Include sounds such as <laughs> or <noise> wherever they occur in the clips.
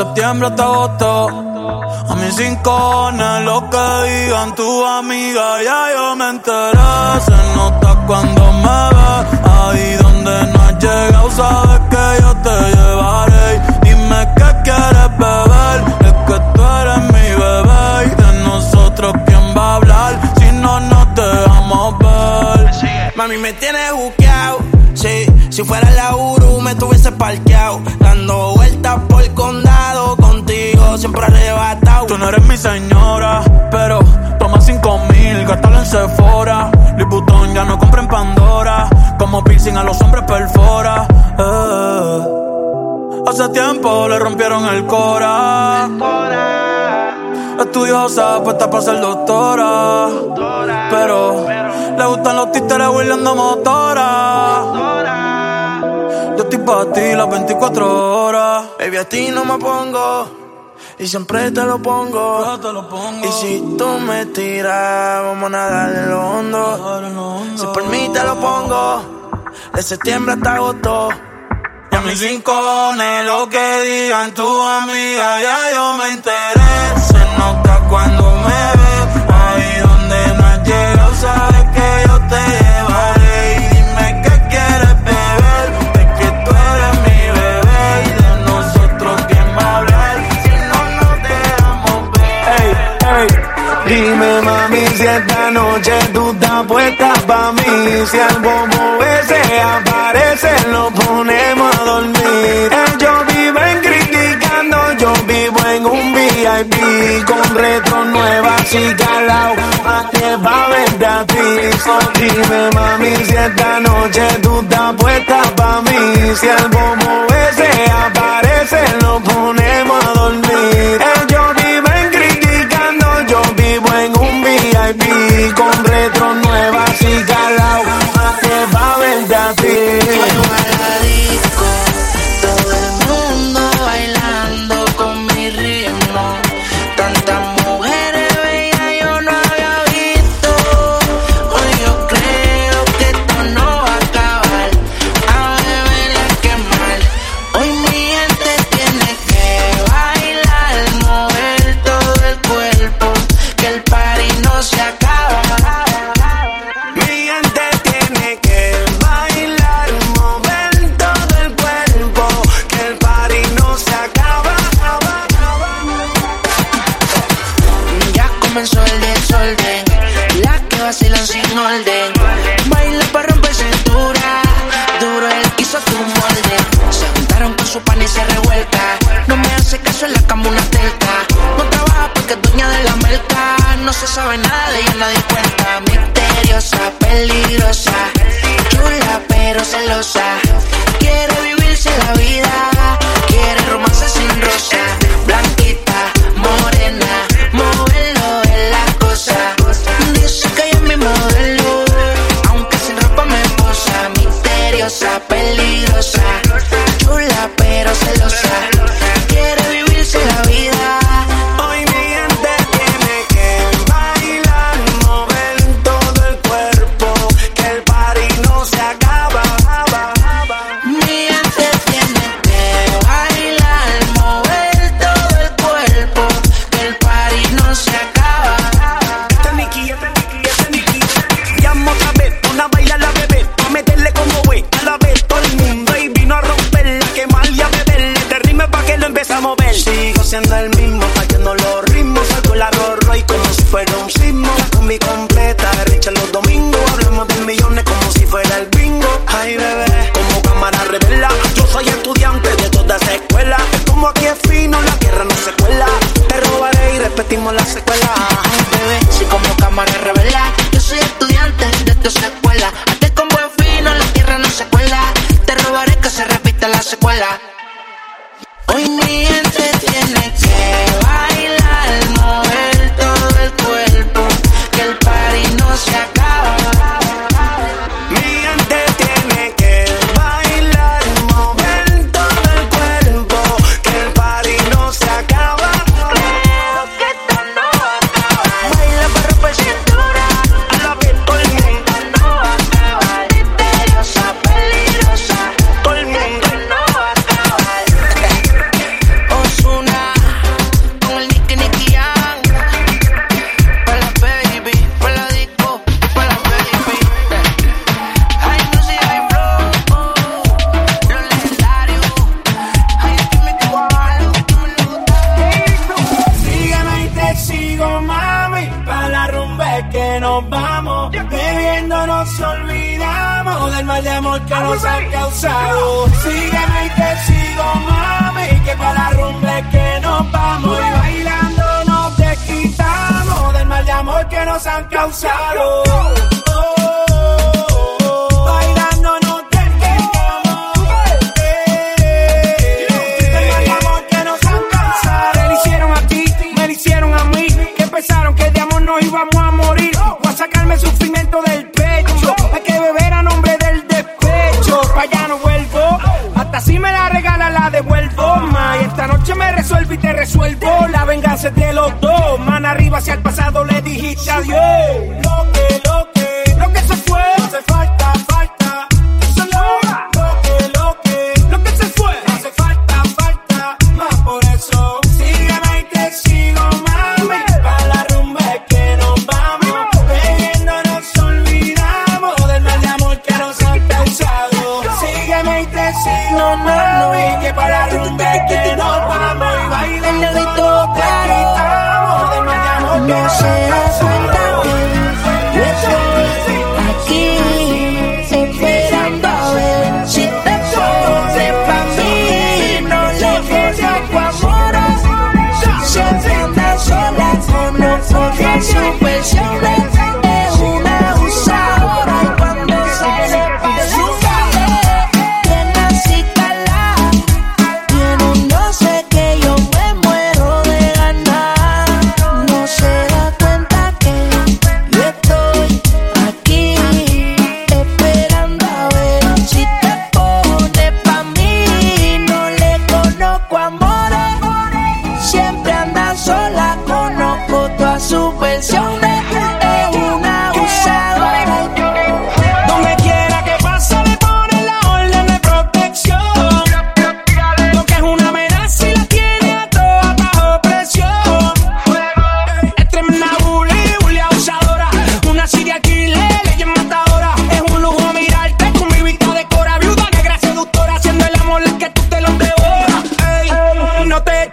septiembre hasta agosto, a mis rincones, lo que digan tu amiga, ya yo me enteré. Se nota cuando me Como piercing a los hombres perfora. Eh. Hace tiempo le rompieron el cora. Estudiosa, puesta para ser doctora. Pero le gustan los títeres huirleando motora. Yo estoy para ti las 24 horas. Baby, a ti no me pongo y siempre te lo pongo. Y si tú me tiras, vamos a nadar en lo hondo. Si por mí te lo pongo, de septiembre hasta agosto. Y a mis rincones, lo que digan tu amiga, ya yo me enteré. Se nota cuando me Dime mami si esta noche tú estás puesta pa' mí. Si el bobo ese aparece lo ponemos a dormir. Ellos viven criticando, yo vivo en un VIP Con retro nueva y calao, a que va a verte a ti. So, Dime mami si esta noche tú estás puesta pa' mí. Si el bobo ese aparece lo ponemos a dormir con retro Sigo siendo el mismo, fallando los ritmos. Salgo la rorro y como si fuera un sismo. Con mi completa, richa los domingos. Hablamos de millones como si fuera el bingo. Ay, bebé, como cámara revela. Yo soy estudiante de toda esa escuela. Como aquí es fino, la guerra no se cuela. Te robaré y repetimos la secuela. la venganza de los dos. Mano arriba hacia el pasado le dijiste adiós.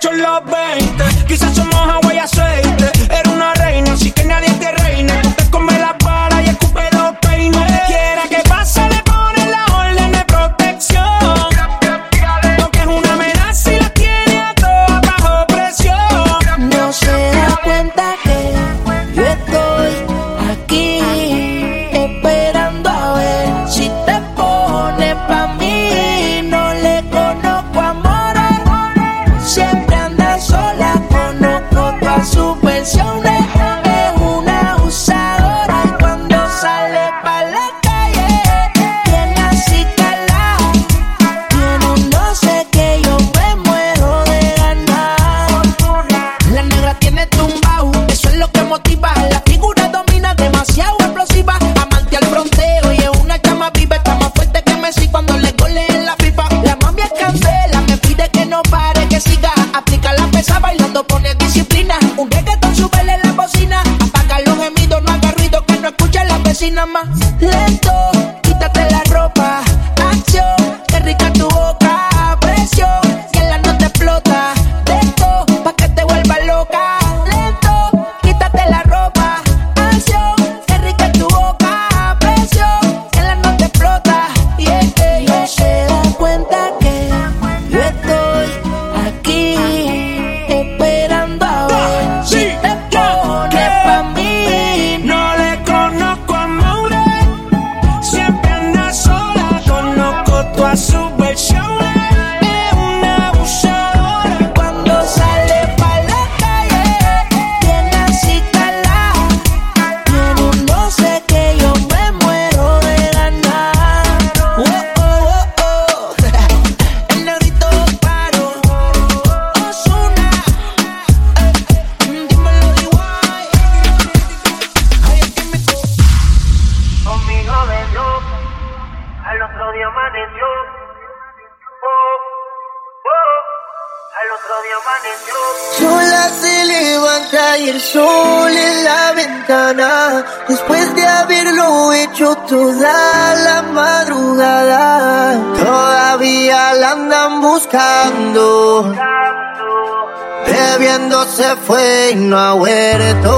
your love. toda la madrugada. Todavía la andan buscando. Bebiendo se fue y no ha vuelto.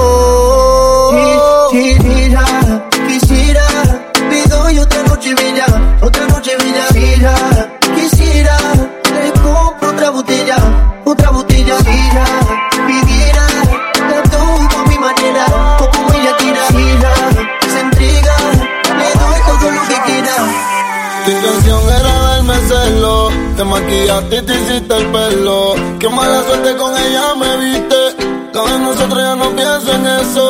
Quisiera, quisiera, me doy otra noche bella, otra noche bella. Quisiera, quisiera, le compro otra botella, otra botella. Quisiera. maquillaste y te hiciste el pelo. Qué mala suerte con ella me viste. Cada vez nosotros ya no pienso en eso.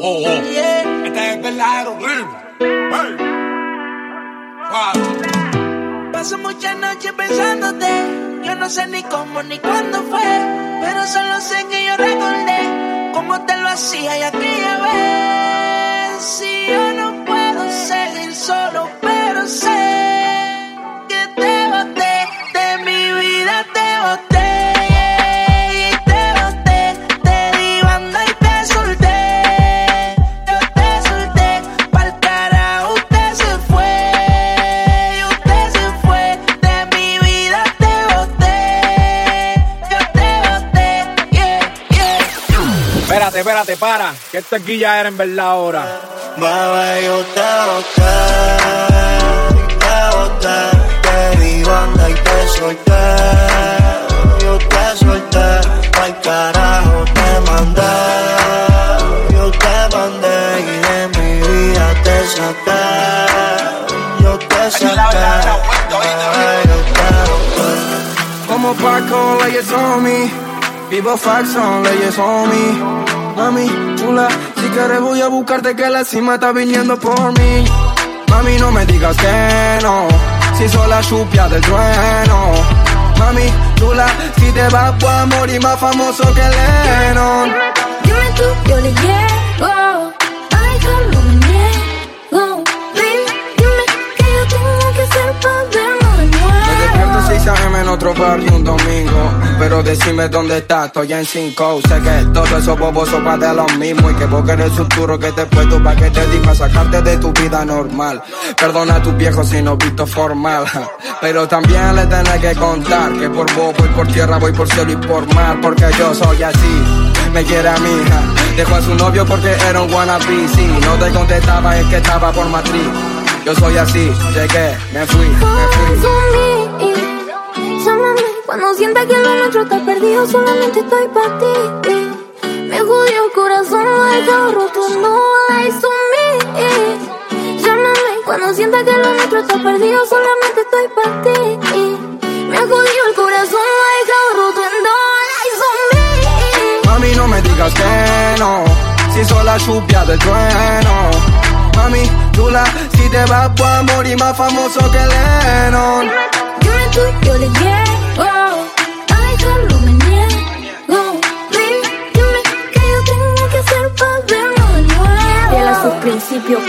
oh, oh. Yeah. Esta es verdad, era horrible. Hey. Wow. Paso muchas noches pensándote. Yo no sé ni cómo ni cuándo fue. Pero solo sé que yo recordé cómo te lo hacía y aquella vez. Si yo no puedo seguir solo. espérate, para. Que esto aquí ya era en verdad ahora. Baba, yo te boté, te boté. Te di banda y te solté. Yo te solté, al carajo te mandé. Yo te mandé y de mi vida te saqué. Yo te saqué. Como Paco, leyes on me. Vivo fax on leyes on me. Mami, chula, si quieres voy a buscarte que la cima está viniendo por mí. Mami, no me digas que no, si soy la chupia del trueno. Mami, chula, si te vas a morir más famoso que Lennon. Dime tú, yo le. Party un domingo. Pero decime dónde estás, estoy en cinco. Sé que todo eso bobos son de lo mismo. Y que vos querés un futuro que te puesto pa' que te diga sacarte de tu vida normal. Perdona a tus viejos si no visto formal. <laughs> Pero también le tenés que contar que por vos voy por tierra, voy por cielo y por mar. Porque yo soy así, me quiere a mi hija. <laughs> Dejó a su novio porque era un wannabe. Si no te contestaba es que estaba por matriz. Yo soy así, llegué, me fui, me fui. Cuando sienta que lo nuestro está perdido, solamente estoy para ti. Me jodió el corazón, lo he roto, no hay me. Llámame cuando sienta que lo nuestro está perdido, solamente estoy para ti. Me jodió el corazón, lo he roto, no hay me. Mami, no me digas que no, si soy la lluvia del trueno. Mami, tú la, si te vas, puedo morir más famoso que Lennon. Dime tú, yo le llego.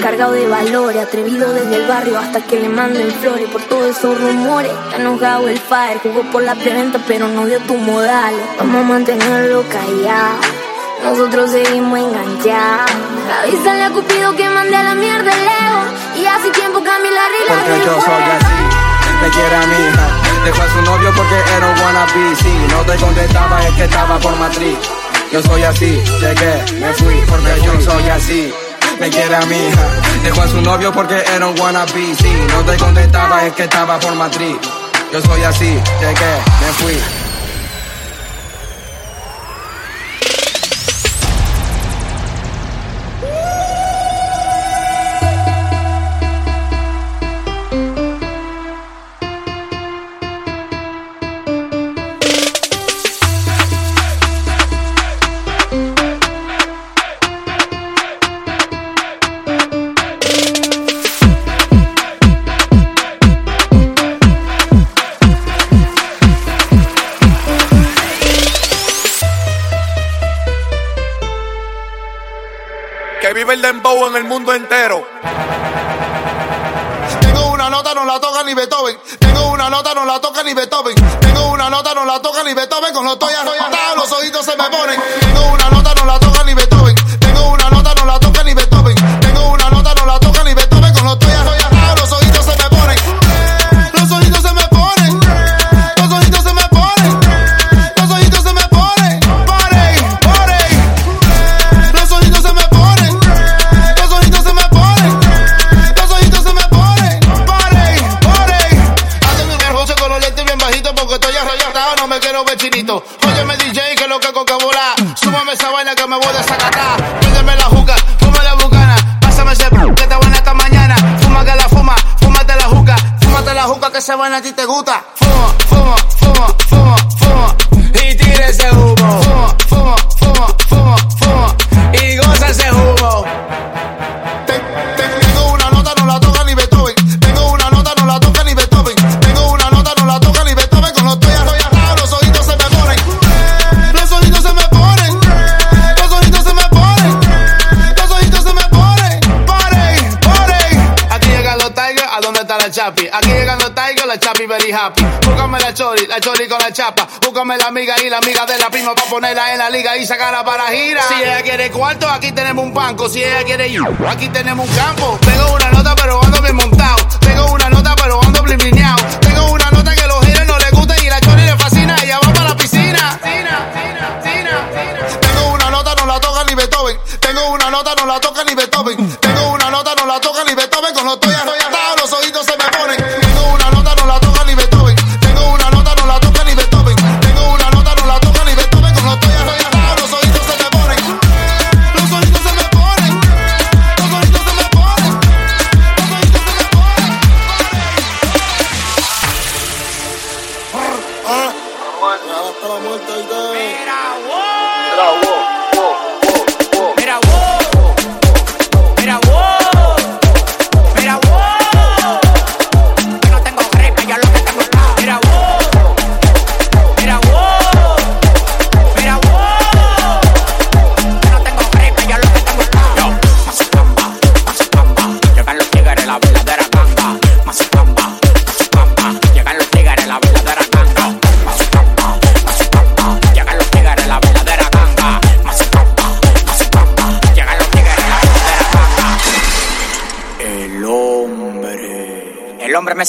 Cargado de valores. Atrevido desde el barrio hasta que le manden flores. Por todos esos rumores, está enojado el fire. Jugó por la preventa, pero no dio tu modales. Vamos a mantenerlo callado. Nosotros seguimos enganchados. Avísale a Cupido que mande a la mierda lejos. Y hace tiempo cambié la regla. Porque yo soy así, me quiere a mi hija. Dejó a su novio porque era un wannabe. Si no te contestaba es que estaba por matriz. Yo soy así, llegué, me fui porque yo soy así. Me quiere a mi hija. Dejó a su novio porque era un wannabe. Si no te contestaba es que estaba por matriz. Yo soy así, llegué, me fui. El dembow en el mundo entero. Tengo una nota, no la toca ni Beethoven. Tengo una nota, no la toca ni Beethoven. Tengo una nota, no la toca ni Beethoven. Con los estoy arrollados, los ojitos se me ponen. Tengo una nota, no la toca ni Beethoven. Tengo una nota, no la toca ni Beethoven. Esa vaina a ti te gusta. Búscame la amiga y la amiga de la prima para ponerla en la liga y sacarla para gira. Si ella quiere cuarto, aquí tenemos un banco. Si ella quiere ir, aquí tenemos un campo. Tengo una nota, pero ando bien montado. Tengo una nota, pero ando bliblineado.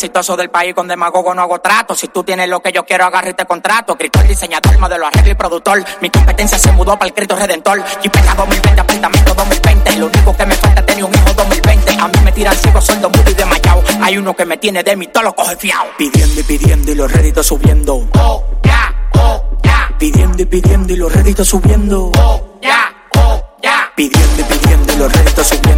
Exitoso del país con demagogo no hago trato. Si tú tienes lo que yo quiero, agarre este contrato. Escritor, diseñador, modelo, arreglo y productor. Mi competencia se mudó para el Cristo Redentor. Y pega 2020, apartamento 2020. Lo único que me falta es tener un hijo 2020. A mí me tiran ciego, sueldo muy de mayao. Hay uno que me tiene de mí, todo lo coge fiao. Pidiendo y pidiendo y los réditos subiendo. Oh, ya, oh, ya. Pidiendo y pidiendo y los réditos subiendo. Oh, ya, oh, ya. Pidiendo y pidiendo y los réditos subiendo.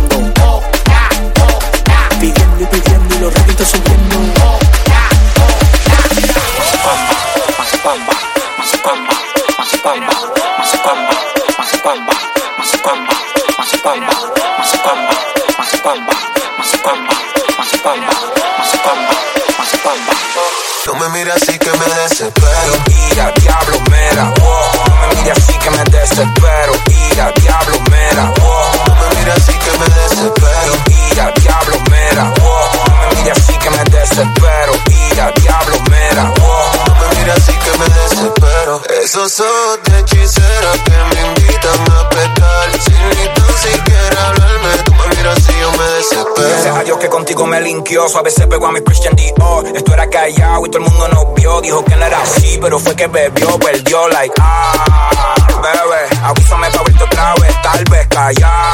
No me mires así que me desespero. Ira, diablo, mera, oh. No me mires así que me desespero. Linkió. A veces pegó a mi Christian Dior. Esto era callado y todo el mundo nos vio. Dijo que no era así, pero fue que bebió, perdió. Like, ah, bebé, avísame pa' verte otra vez. Tal vez callar,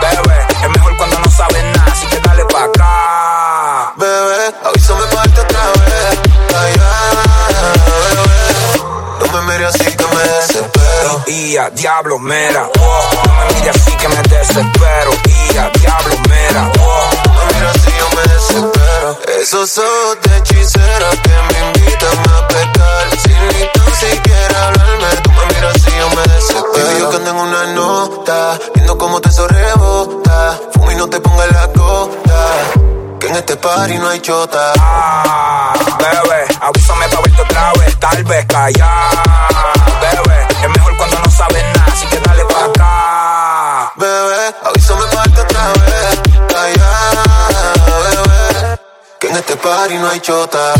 bebé. Es mejor cuando no sabes nada, así que dale pa' acá. Bebé, avísame para darte otra vez. Ay, bebé. No me mires así que me desespero. Y diablo, mera, oh. No me mires así que me desespero. Y diablo, mera, oh. No me mires así yo. Esos ojos de hechicera que me invitan a pecar. Sin ni tan siquiera hablarme, tú me miras así yo me desespero. Baby, yo que ando en una nota, viendo cómo te rebota. Fuma y no te pongas la gota. Que en este party no hay chota. Ah, bebé, avísame pa' verte otra vez, tal vez callar. Party no hay chota.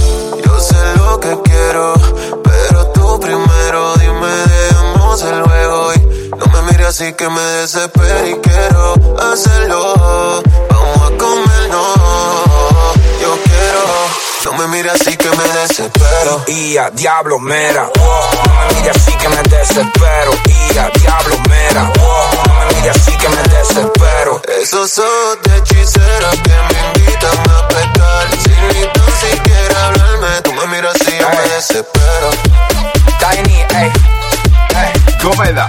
Yo sé lo que quiero, pero tú primero dime, dejamos el juego. Y no me mires así que me desespero y quiero hacerlo. Vamos a comernos. Yo quiero. No me mires así que me desespero. Y a diablo, mera, oh. No me mires así que me desespero. Y a diablo, mera, oh. No me mires así que me desespero. Esos ojos de hechicera que me Gomeda.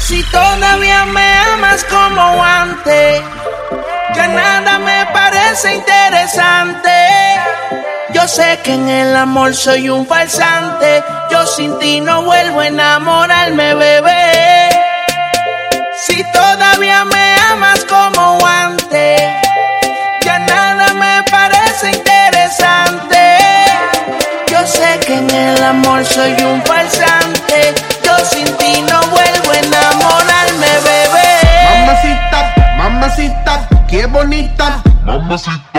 Si todavía me amas como antes, ya nada me parece interesante. Yo sé que en el amor soy un falsante. Yo sin ti no vuelvo a enamorarme, bebé. Si todavía me amas como antes, ya nada me parece interesante. Yo sé que en el amor soy un falsante. Yo sin ti no vuelvo That's it.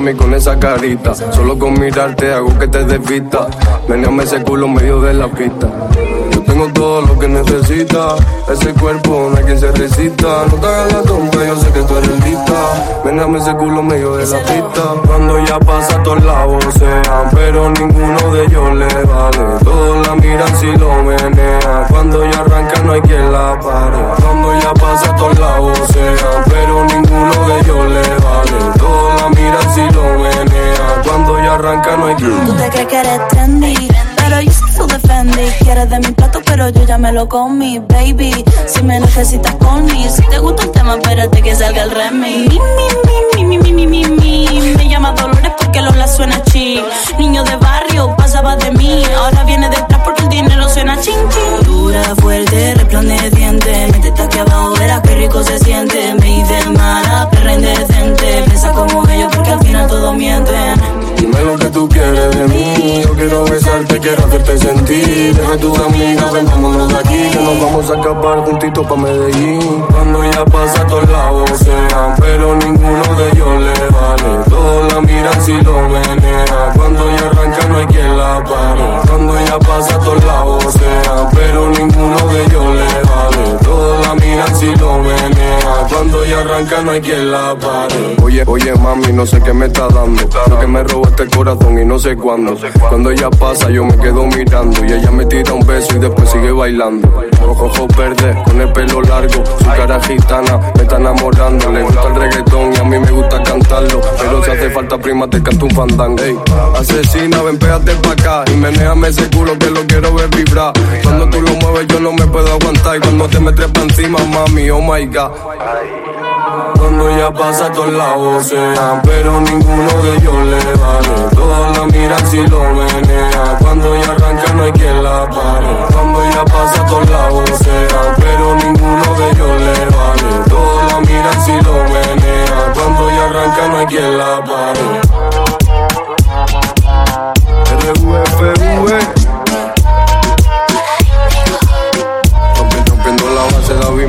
Mami, con esa carita. Solo con mirarte hago que te desvista. Meneame ese culo medio de la pista. Ese cuerpo no hay quien se resista. No te hagas la tonta, yo sé que tú eres lista. Meneame ese culo medio de la pista. Cuando ya pasa, todos la vocean. Pero ninguno de ellos le vale. Todos la miran si lo menea. Cuando ya arranca, no hay quien la pare. Cuando ya pasa, todos la vocean. Pero ninguno de ellos le vale. Todos la miran si lo menea. Cuando ya arranca, no hay quien Tú te crees que eres trendy, pero yo soy full defendí. Quieres de mi pero yo ya me lo comí, baby. Si me necesitas con mí, si te gusta el tema, espérate que salga el remix. Mi, mi, mi, mi, mi, mi, mi, mi. Me llama Dolores porque Lola suena chill. Quiero besarte, quiero hacerte sentir. Deja a tus amigas, ven, vámonos de aquí. Que nos vamos a escapar juntitos pa' Medellín. Cuando ya pasa, todos la vocean. Pero ninguno de ellos le vale. Todos la miran si lo menea. Cuando ya arranca, no hay quien la pare. Cuando ya pasa, todos la vocean. Pero ninguno de ellos le vale. Todos la miran si lo menea. Cuando ya arranca, no hay quien la pare. Oye, oye, mami, no sé qué me está dando. Lo que me roba este corazón y no sé cuándo. Cuando ella pasa, yo me quedo mirando. Y ella me tira un beso y después sigue bailando. Ojos ojos verdes, con el pelo largo. Su cara gitana, me está enamorando. Le gusta el reggaetón y a mí me gusta cantarlo. Pero si hace falta prima, te canto un fandango. Ey, asesina, ven, pégate pa' acá. Y menéame ese culo que lo quiero ver vibrar. Cuando tú lo mueves, yo no me puedo aguantar. Y cuando te me trepa encima, mami, oh my god. Cuando ya pasa todos la vocean Pero ninguno de ellos le vale. Todos la miran si lo menea Cuando ya arranca no hay quien la pare. Cuando ya pasa todos la vocean Pero ninguno de ellos le vale. Todos la miran si lo menea Cuando ya arranca no hay quien la pare. RUFV Rompiendo, la base de David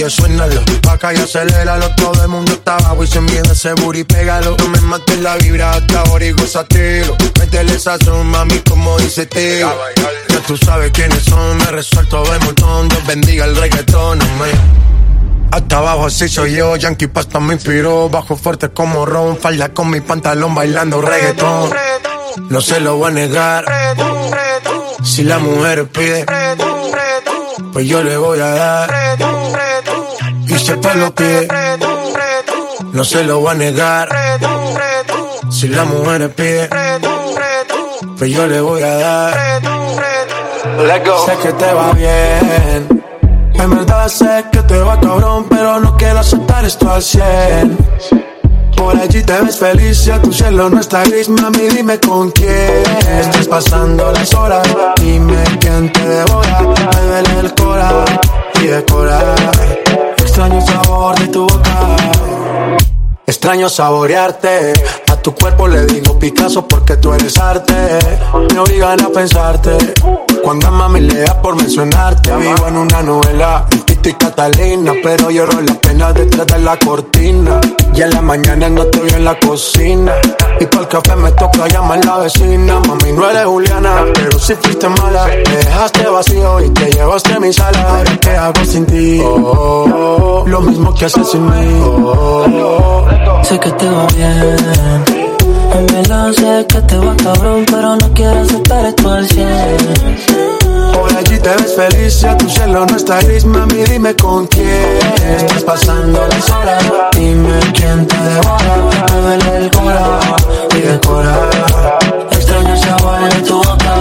Y yo suénalo, acá y aceléralo Todo el mundo está abajo y sin miedo ese booty pégalo No me mates la vibra hasta ahora y gozatelo Métele sazón, mami, como dice Teo Ya tú sabes quiénes son, me resuelto de montón Dios bendiga el reggaetón, amén Hasta abajo así soy yo, Yankee Pasta me inspiró. Bajo fuerte como Ron, falda con mi pantalón bailando reggaetón. No se lo voy a negar. Si la mujer pide, pues yo le voy a dar. Y si el lo pide, no se lo voy a negar. Si la mujer pide, pues yo le voy a dar. Sé que te va bien. En verdad sé que te va cabrón, pero no quiero aceptar esto al 100. Por allí te ves feliz y a tu cielo no está gris, mami, dime con quién estás pasando las horas. Dime quién te devora, me duele el cora y decora. Extraño el sabor de tu boca. Extraño saborearte. A tu cuerpo le digo Picasso porque tú eres arte. Me obligan a pensarte. Cuando a mami le da por mencionarte. Vivo en una novela, Tito y Catalina. Pero lloro la pena detrás de la cortina. Y en la mañana no te veo en la cocina. Y por el café me toca llamar la vecina. Mami, no eres Juliana, pero si fuiste mala. Me dejaste vacío y te llevaste mi sala. Qué hago sin ti. Oh, lo mismo que haces sin mí. Oh, Sé que te va bien. En verdad sé que te va cabrón, pero no quiero aceptar esto al 100. Por allí te ves feliz a tu cielo no está gris, mami, dime con quién estás pasando las horas. Dime quién te devora, me duele el cora y decora. Extraño el sabor de tu boca.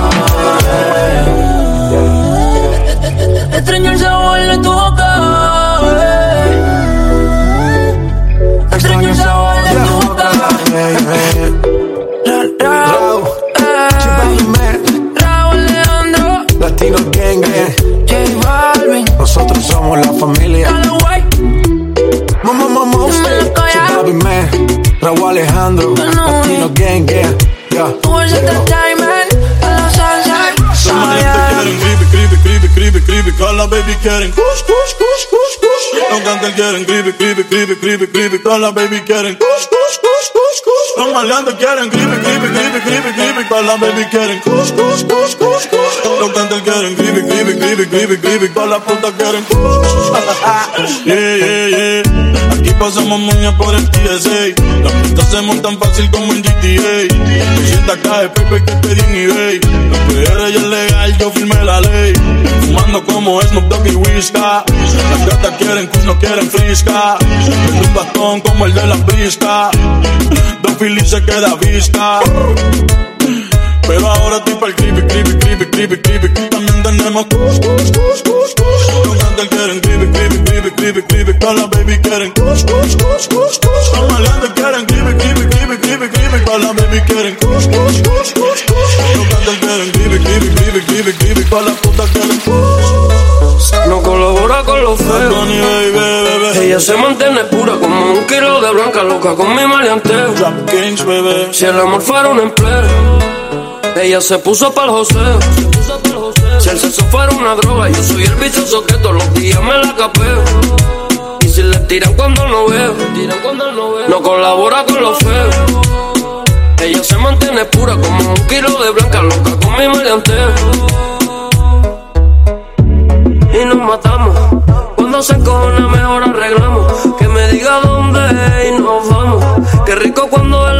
Extraño el sabor de tu boca. Extraño el sabor de tu boca. Somos la familia. Callaway, Mamá, mamá, usted. Chicago Man. Raúl Alejandro. Latino Gang, gang. Yeah. Where's the diamond? A la salsa. quieren gribi, gribi, gribi, gribi, gribi, con la baby quieren kush, kush, kush, kush. Los cantantes quieren gribi, gribi, gribi, gribi, gribi, con la baby quieren kush, Los maleantes quieren gribi, gribi, gribi, gribi, gribi, con la baby quieren kush, kush, kush, kush, kush. Los cantantes quieren gribi, gribi, gribi, gribi, gribi, con la puta quieren kush. Yeah, yeah, yeah. Aquí pasamos moña por el TSA. Las pistas se montan fácil como en GTA. 200 k de Pepe que pedí en eBay. Los PR ya es legal, yo firmé la ley. Fumando como Snoop Dogg y Whisca. Las gatas quieren kush, no quieren frisca. Tengo un bastón como el de la brisca. Philip se queda visca. Pero ahora estoy pa'l creepy, creepy, creepy, creepy, creepy. También tenemos kush, kush, kush, kush, kush. Los cantantes quieren creepy, creepy, creepy, creepy, creepy. Con la baby quieren kush, kush, kush, kush, kush. Los maleantes quieren creepy, creepy, creepy, creepy, creepy. Con la baby quieren kush, kush, kush, kush, kush. Los cantantes quieren creepy, creepy, creepy, creepy, creepy. Con la puta quieren kush. No colabora con los feos. Ella se mantiene pura como blanca loca con mi maleanteo. Kings, baby. Si el amor fuera un empleo, ella se puso para el joseo. Si el sexo fuera una droga, yo soy el bichoso que todos los días me la capeo. Y si le tiran cuando no veo, no colabora con los feos. Ella se mantiene pura como un kilo de blanca loca con mi maleanteo. Y nos matamos. Cuando se encojona mejor arreglamos. Que me diga dónde y nos vamos. Qué rico cuando nos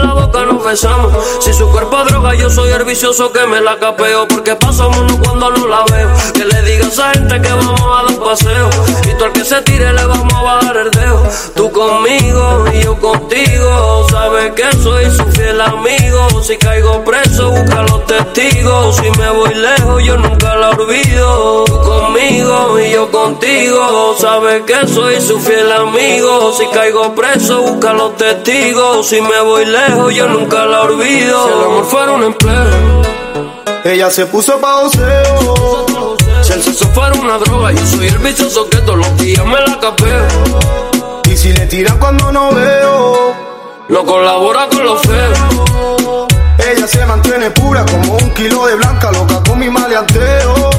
Si su cuerpo droga, yo soy el vicioso que me la capeo. Porque pasamos cuando no la veo. Que le diga a esa gente que vamos a dar un paseo. Y tú al que se tire le vamos a bajar el dedo. Tú conmigo y yo contigo. Sabes que soy su fiel amigo. Si caigo preso, busca los testigos. Si me voy lejos, yo nunca la olvido. Tú conmigo y yo contigo. Sabes que soy su fiel amigo. Si caigo preso, busca los testigos. Si me voy lejos, yo nunca la olvido. Si el amor fuera un empleo. Ella se puso pa' oseo. Si el sexo fuera una droga, yo soy el bichoso que todos los días me la capeo. Y si le tiran cuando no veo. No colabora con los feos. Ella se mantiene pura como un kilo de blanca loca con mi maleanteo.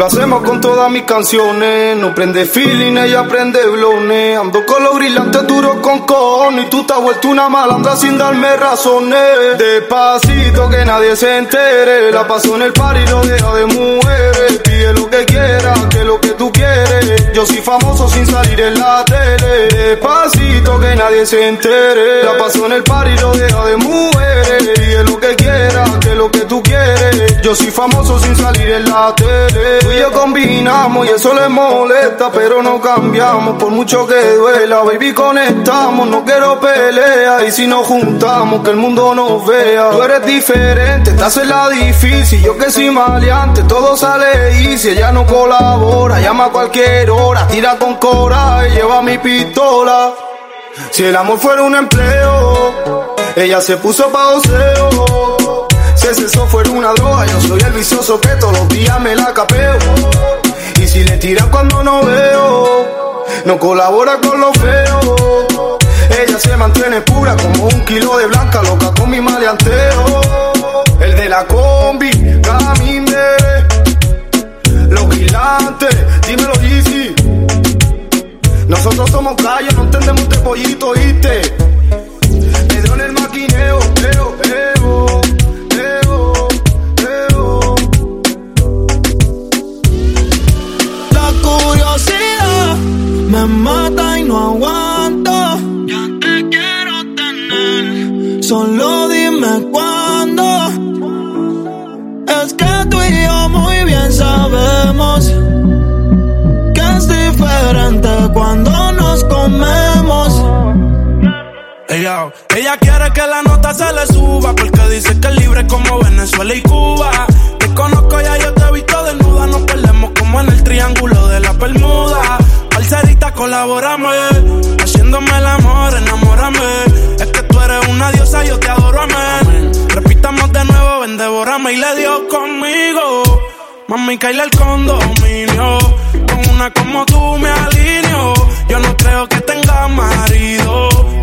Lo hacemos con todas mis canciones. No prende feeling, ella prende blones. Ando con los brillantes duros con cojones. Y tú te has vuelto una malandra sin darme razones. Despacito que nadie se entere. La paso en el par y lo deja de mujeres. Pide lo que quiera, que lo que tú quieres. Yo soy famoso sin salir en la tele. Pasito que nadie se entere. La paso en el par y lo deja de mujeres. Pide lo que quieras, que lo que tú quieres. Yo soy famoso sin salir en la tele. Tú y yo combinamos y eso le molesta, pero no cambiamos por mucho que duela. Baby, conectamos, no quiero pelea. Y si nos juntamos, que el mundo nos vea. Tú eres diferente, estás en la difícil. Yo que soy maleante, todo sale y si ella no colabora, llama a cualquier hora, tira con coraje, lleva mi pistola. Si el amor fuera un empleo, ella se puso pa' oseo. Si ese eso fuera una droga, yo soy el vicioso que todos los días me la capeo. Y si le tiran cuando no veo, no colabora con lo feo. Ella se mantiene pura como un kilo de blanca, loca con mi maleanteo. El de la combi, camine. Los guilantes, dímelo easy. Nosotros somos calle, no entendemos de pollito, ¿oíste? Pedro en el maquineo, eo, eo, eo, eo. La curiosidad me mata y no aguanto. Ya te quiero tener, solo dime cuándo. Sabemos que es diferente cuando nos comemos. Ella, ella quiere que la nota se le suba porque dice que es libre como Venezuela y Cuba. Te conozco ya, yo te he visto desnuda, nos perdemos como en el triángulo de la Bermuda. Parcerita, colabórame, haciéndome el amor, enamórame. Es que tú eres una diosa, yo te adoro, amén. Repitamos de nuevo, ven, devórame y le dio conmigo. Mami, caíle el condominio. Con una como tú me alineo. Yo no creo que tenga marido.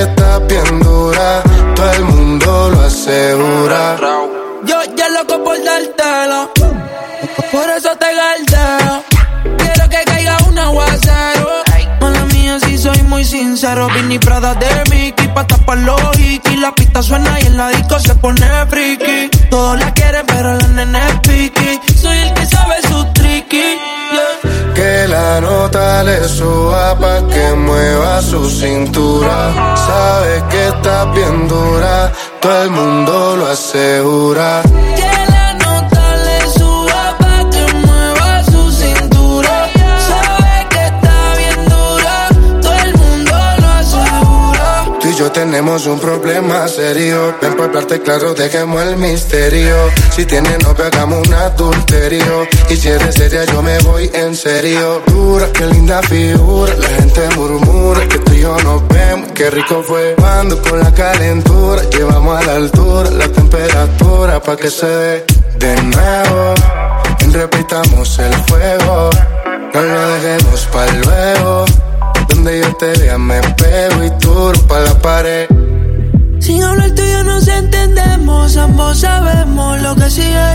está bien dura, todo el mundo lo asegura. Yo ya loco por dártelo, por eso te galdeo. Quiero que caiga un aguacero. Mala mía, si soy muy sincero. Vini Prada de Mickey pa' tapar los hikis. La pista suena y en la disco se pone friki. Todos la quieren, pero la nena es piqui. Soy el que sabe su tricky. Yeah. Que la nota le suba pa' que mueva su cintura. Sabe que está bien dura, todo el mundo lo asegura. Yo tenemos un problema serio. Ven para hablarte claro, dejemos el misterio. Si tienes novio, hagamos un adulterio. Y si eres seria, yo me voy en serio. Dura, qué linda figura. La gente murmura que tú y yo nos vemos. Qué rico fue cuando con la calentura. Llevamos a la altura la temperatura pa' que se dé de nuevo. Y repitamos el fuego. No lo dejemos para luego. Donde yo te vea me pego y tú pa' la pared. Sin hablar tú y yo nos entendemos, ambos sabemos lo que sigue.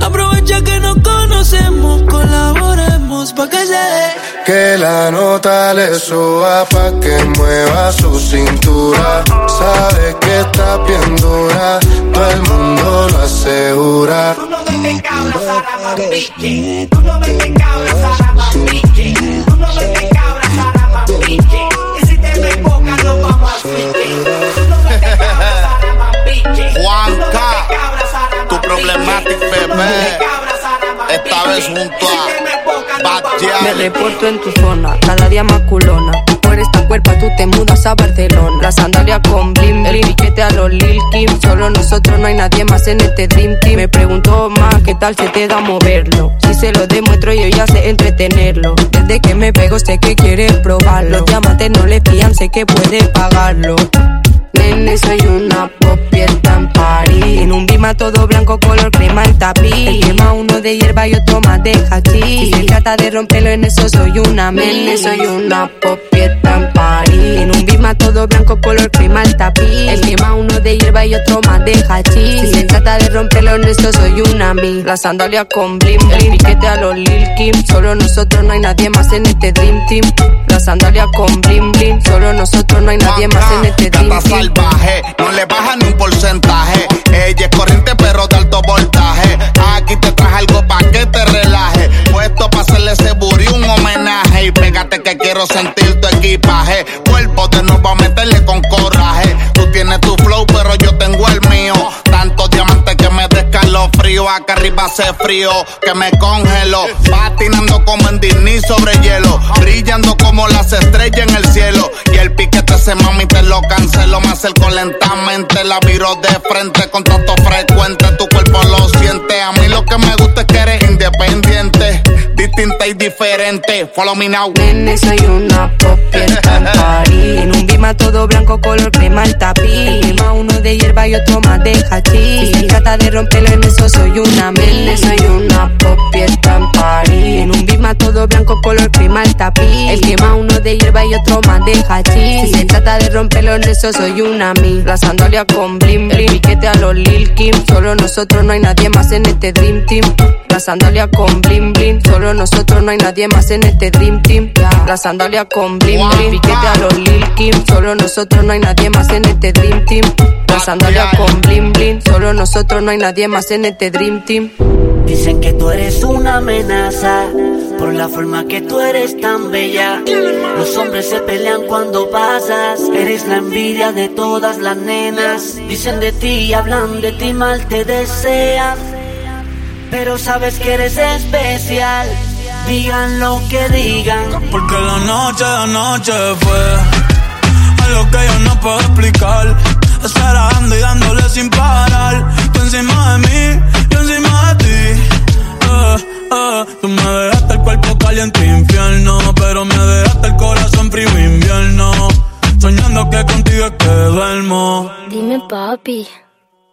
Aprovecha que nos conocemos, colaboremos pa' que se dé. Que la nota le suba pa' que mueva su cintura. Sabe que está bien dura, todo el mundo lo asegura. Juanca, tu problematic bebé. Esta vez junto a Me reporto en tu zona, cada día más culona. Por esta cuerpa tú te mudas a Barcelona. La sandalia con blim blim, el piquete a los Lil Kim. Solo nosotros no hay nadie más en este Dream Team. Me preguntó más qué tal se te da moverlo. Si se lo demuestro yo ya sé entretenerlo. Desde que me pego sé que quieres probarlo. Los diamantes no le fían, sé que puede pagarlo. Nene, soy una pop y está en París. En un bima todo blanco, color crema el tapiz. El quema uno de hierba y otro más de hachís. Si se trata de romperlo en eso soy una mene, soy una popieta en París. En un bima todo blanco, color crema el tapiz. El quema uno de hierba y otro más de hachís. Si se trata de romperlo en eso soy una mi. La sandalia con blim blim, piquete a los Lil Kim. Solo nosotros no hay nadie más en este Dream Team. La sandalia con blim blim, solo nosotros no hay nadie más en este Dream Team. No le baja ni un porcentaje. Ella es corriente pero de alto voltaje. Aquí te traje algo pa' que te relaje. Puesto pa' hacerle ese buri un homenaje. Y pégate que quiero sentir tu equipaje. Cuerpo de nuevo a meterle con coraje. Tú tienes tu flow pero yo descalofrío. Acá arriba hace frío que me congelo. Patinando como en Disney sobre hielo. Brillando como las estrellas en el cielo. Y el piquete ese mami te lo cancelo. Me acerco lentamente, la miro de frente con tanto frecuente. Tu cuerpo lo siente. A mí lo que me gusta es que eres independiente. Distinta y diferente. Follow me now. Nene, soy una popieta en París. En un bima todo blanco, color crema el tapiz. El quema uno de hierba y otro más de hachís. Si trata de romperlo en eso soy una mene, soy una popieta en París. En un bima todo blanco, color crema el tapiz. El uno de hierba y otro más de hachís. Si se trata de romperlo en eso soy una mi. La sandalia con blim blim, piquete a los Lil Kim. Solo nosotros no hay nadie más en este Dream Team. La sandalia con blim blim, solo nosotros no hay nadie más en este Dream Team. La sandalia con blim blim, piquete a los Lil Kim. Solo nosotros no hay nadie más en este Dream Team. La sandalia con blim blim, solo nosotros no hay nadie más en este Dream Team. Dicen que tú eres una amenaza por la forma que tú eres tan bella. Los hombres se pelean cuando pasas. Eres la envidia de todas las nenas. Dicen de ti y hablan de ti mal, te desean. Pero sabes que eres especial. Digan lo que digan. Porque la noche de noche fue algo que yo no puedo explicar. Esperando y dándole sin parar. Tú encima de mí, yo encima de ti. Eh, eh, tú me dejaste el cuerpo caliente infierno. Pero me dejaste el corazón frío invierno. Soñando que contigo es que duermo. Dime, papi.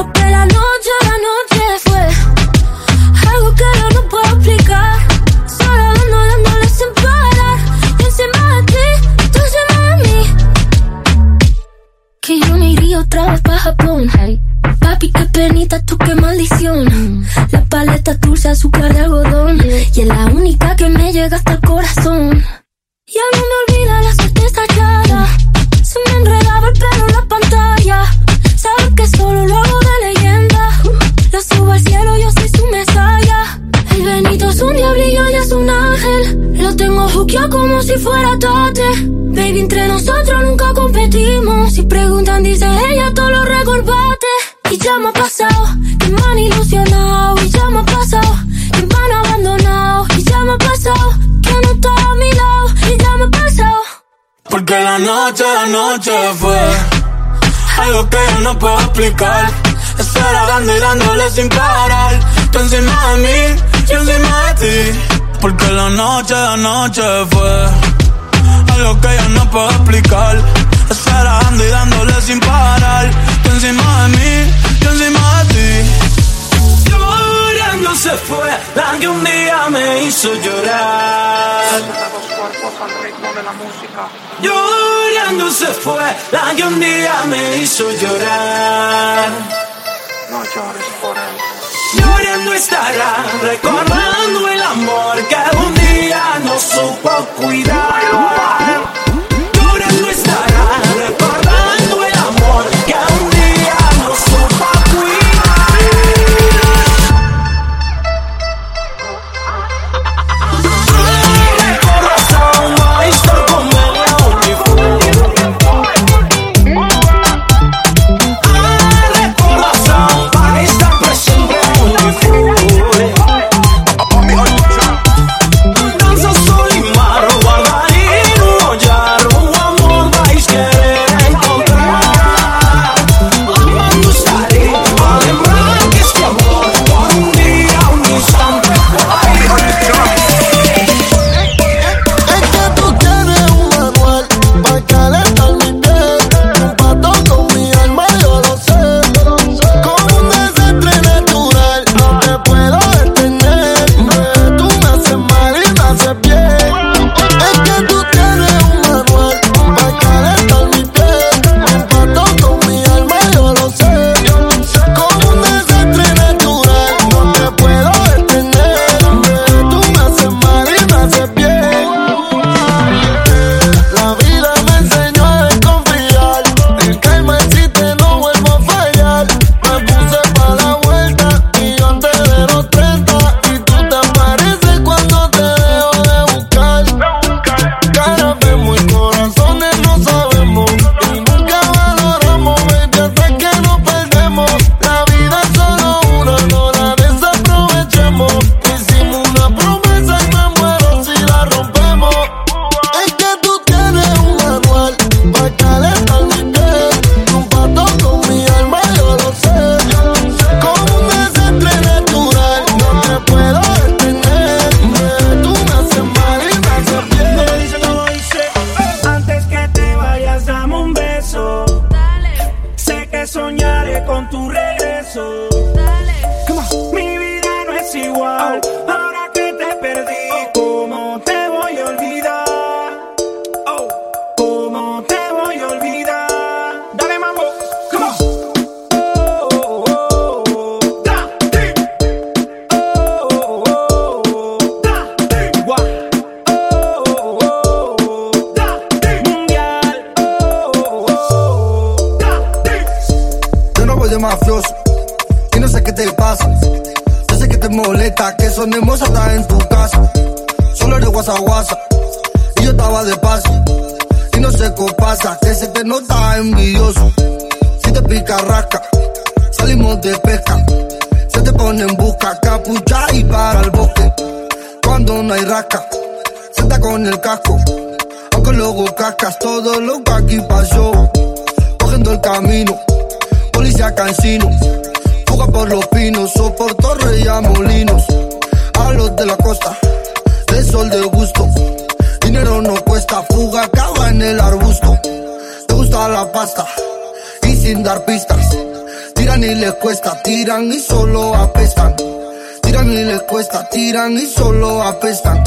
Porque la noche, la noche fue algo que yo no puedo explicar. Solo dando, dándole sin parar. Y encima de ti, tú encima de mí. Que yo me iría otra vez para Japón. Papi, qué penita, tú qué maldición. La paleta dulce, azúcar de algodón. Y es la única que me llega hasta el corazón. Ya no me olvida la suerte estallada. Se me enredaba el pelo en la pantalla. Sabes que solo lo es un diablillo y es un ángel. Lo tengo juqueado como si fuera tate. Baby, entre nosotros nunca competimos. Si preguntan, dice ella, todo lo recordate. Y ya me ha pasado, que me han ilusionado. Y ya me ha pasado, que me han abandonado. Y ya me ha pasado, que no está a mi lado. Y ya me ha pasado. Porque la noche, la noche fue algo que yo no puedo explicar. Estar dando y dándole sin parar. Tú encima de mí, encima de ti. Porque la noche, la noche fue algo que yo no puedo explicar. Estar dando y dándole sin parar. Tú encima de mí, yo encima de ti. Llorando se fue la que un día me hizo llorar. Llorando se fue la que un día me hizo llorar. No llores por él. Llorando estará, recordando el amor que un día no supo cuidar. Cuesta, fuga acaba en el arbusto. Te gusta la pasta y sin dar pistas. Tiran y les cuesta, tiran y solo apestan. Tiran y les cuesta, tiran y solo apestan.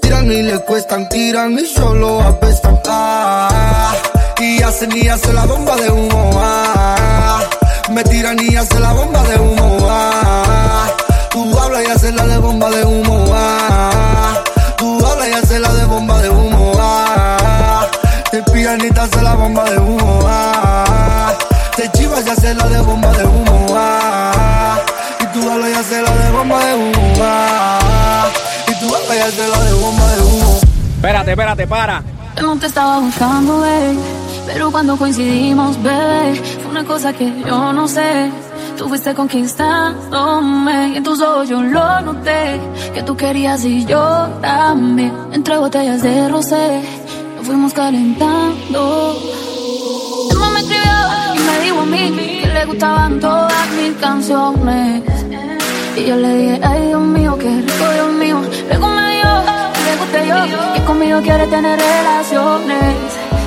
Tiran y les cuestan, tiran y solo apestan. Ah, y hacen y hacen la bomba de humo. Ah, me tiran y hacen la bomba de humo. Ah, tú hablas y haces la de bomba de humo. Te hacen la bomba de humo. Ah, te chivas y haces la de bomba de humo. Ah, y tú hablas y haces la de bomba de humo. Ah, y tú hablas y haces la de bomba de humo. Espérate, espérate, para. No te estaba buscando, bebé. Pero cuando coincidimos, bebé, fue una cosa que yo no sé. Tú fuiste conquistándome y en tus ojos yo lo noté. Que tú querías y yo también. Entre botellas de rosé, fuimos calentando. Emma me escribió y me dijo a mí que le gustaban todas mis canciones. Y yo le dije, ay Dios mío, qué rico Dios mío. Luego me que le guste yo, que conmigo quiere tener relaciones.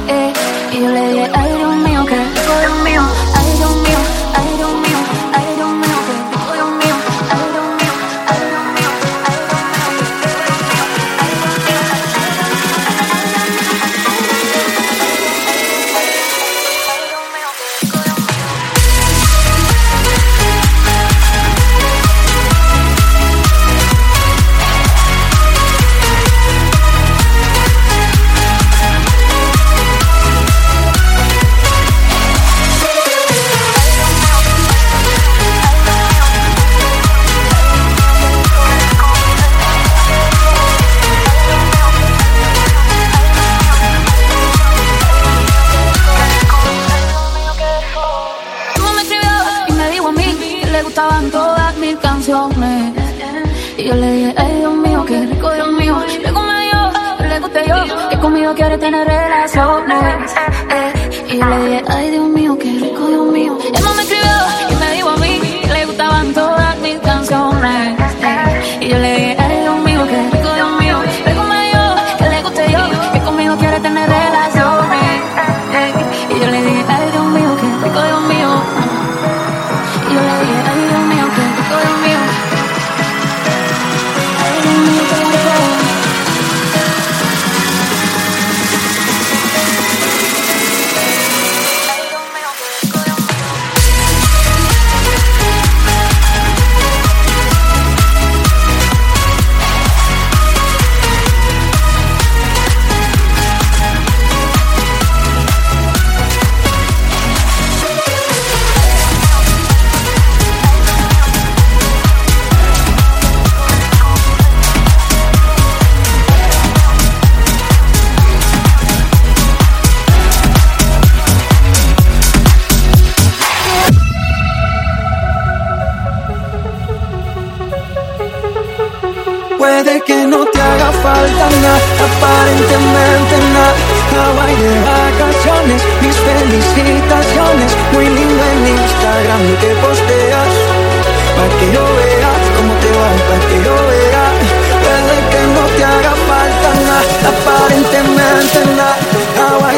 Eh, y yo le dije, ay Dios mío, qué rico Dios mío, ay Dios mío, Eh, y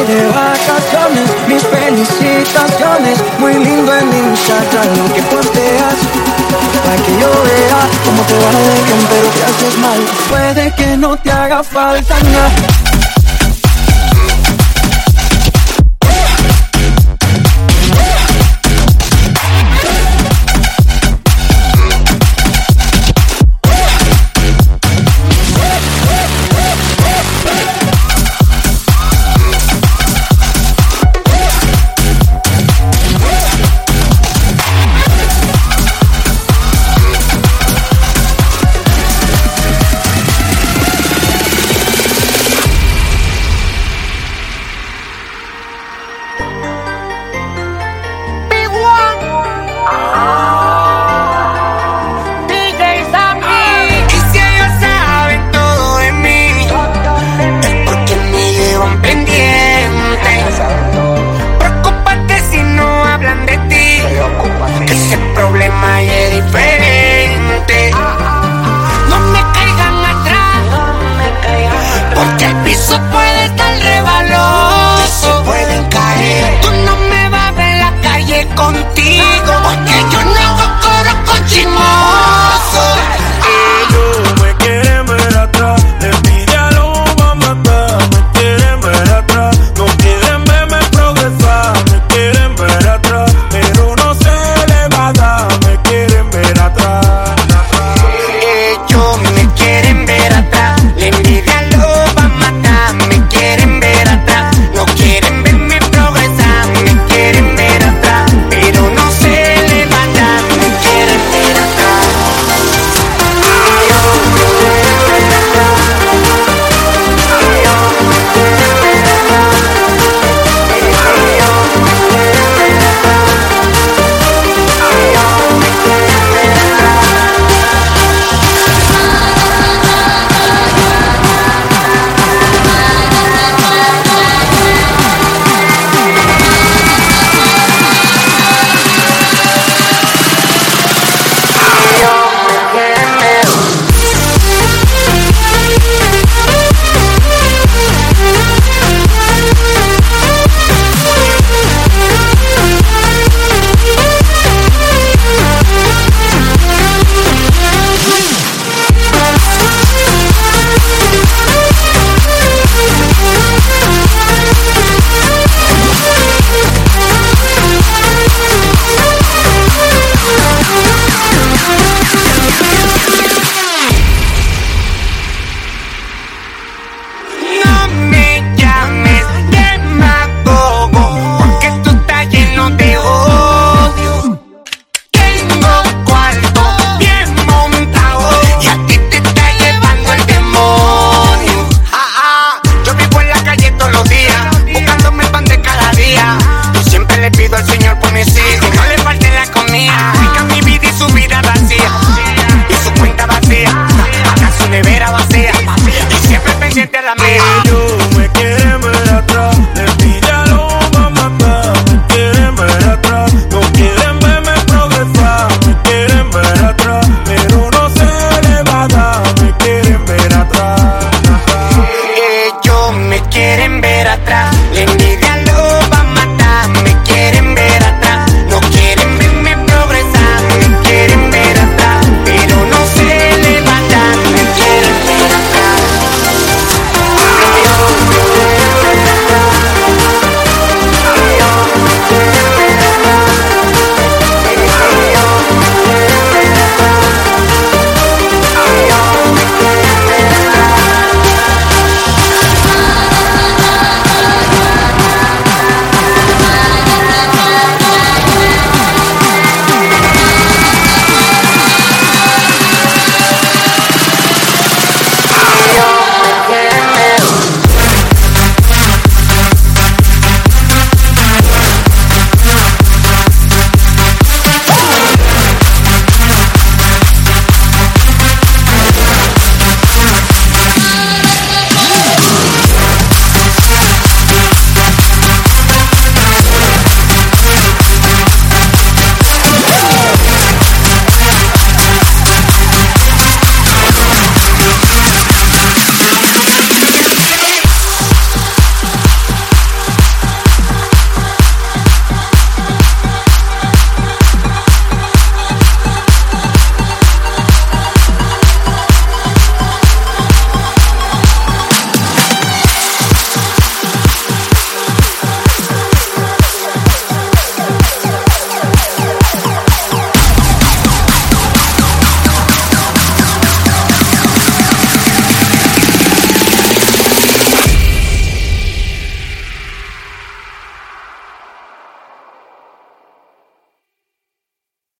de vacaciones, mis felicitaciones. Muy lindo en Instagram lo que posteas. Para que yo vea cómo te va de bien, pero te haces mal. Puede que no te haga falta nada. Me quieren ver atrás,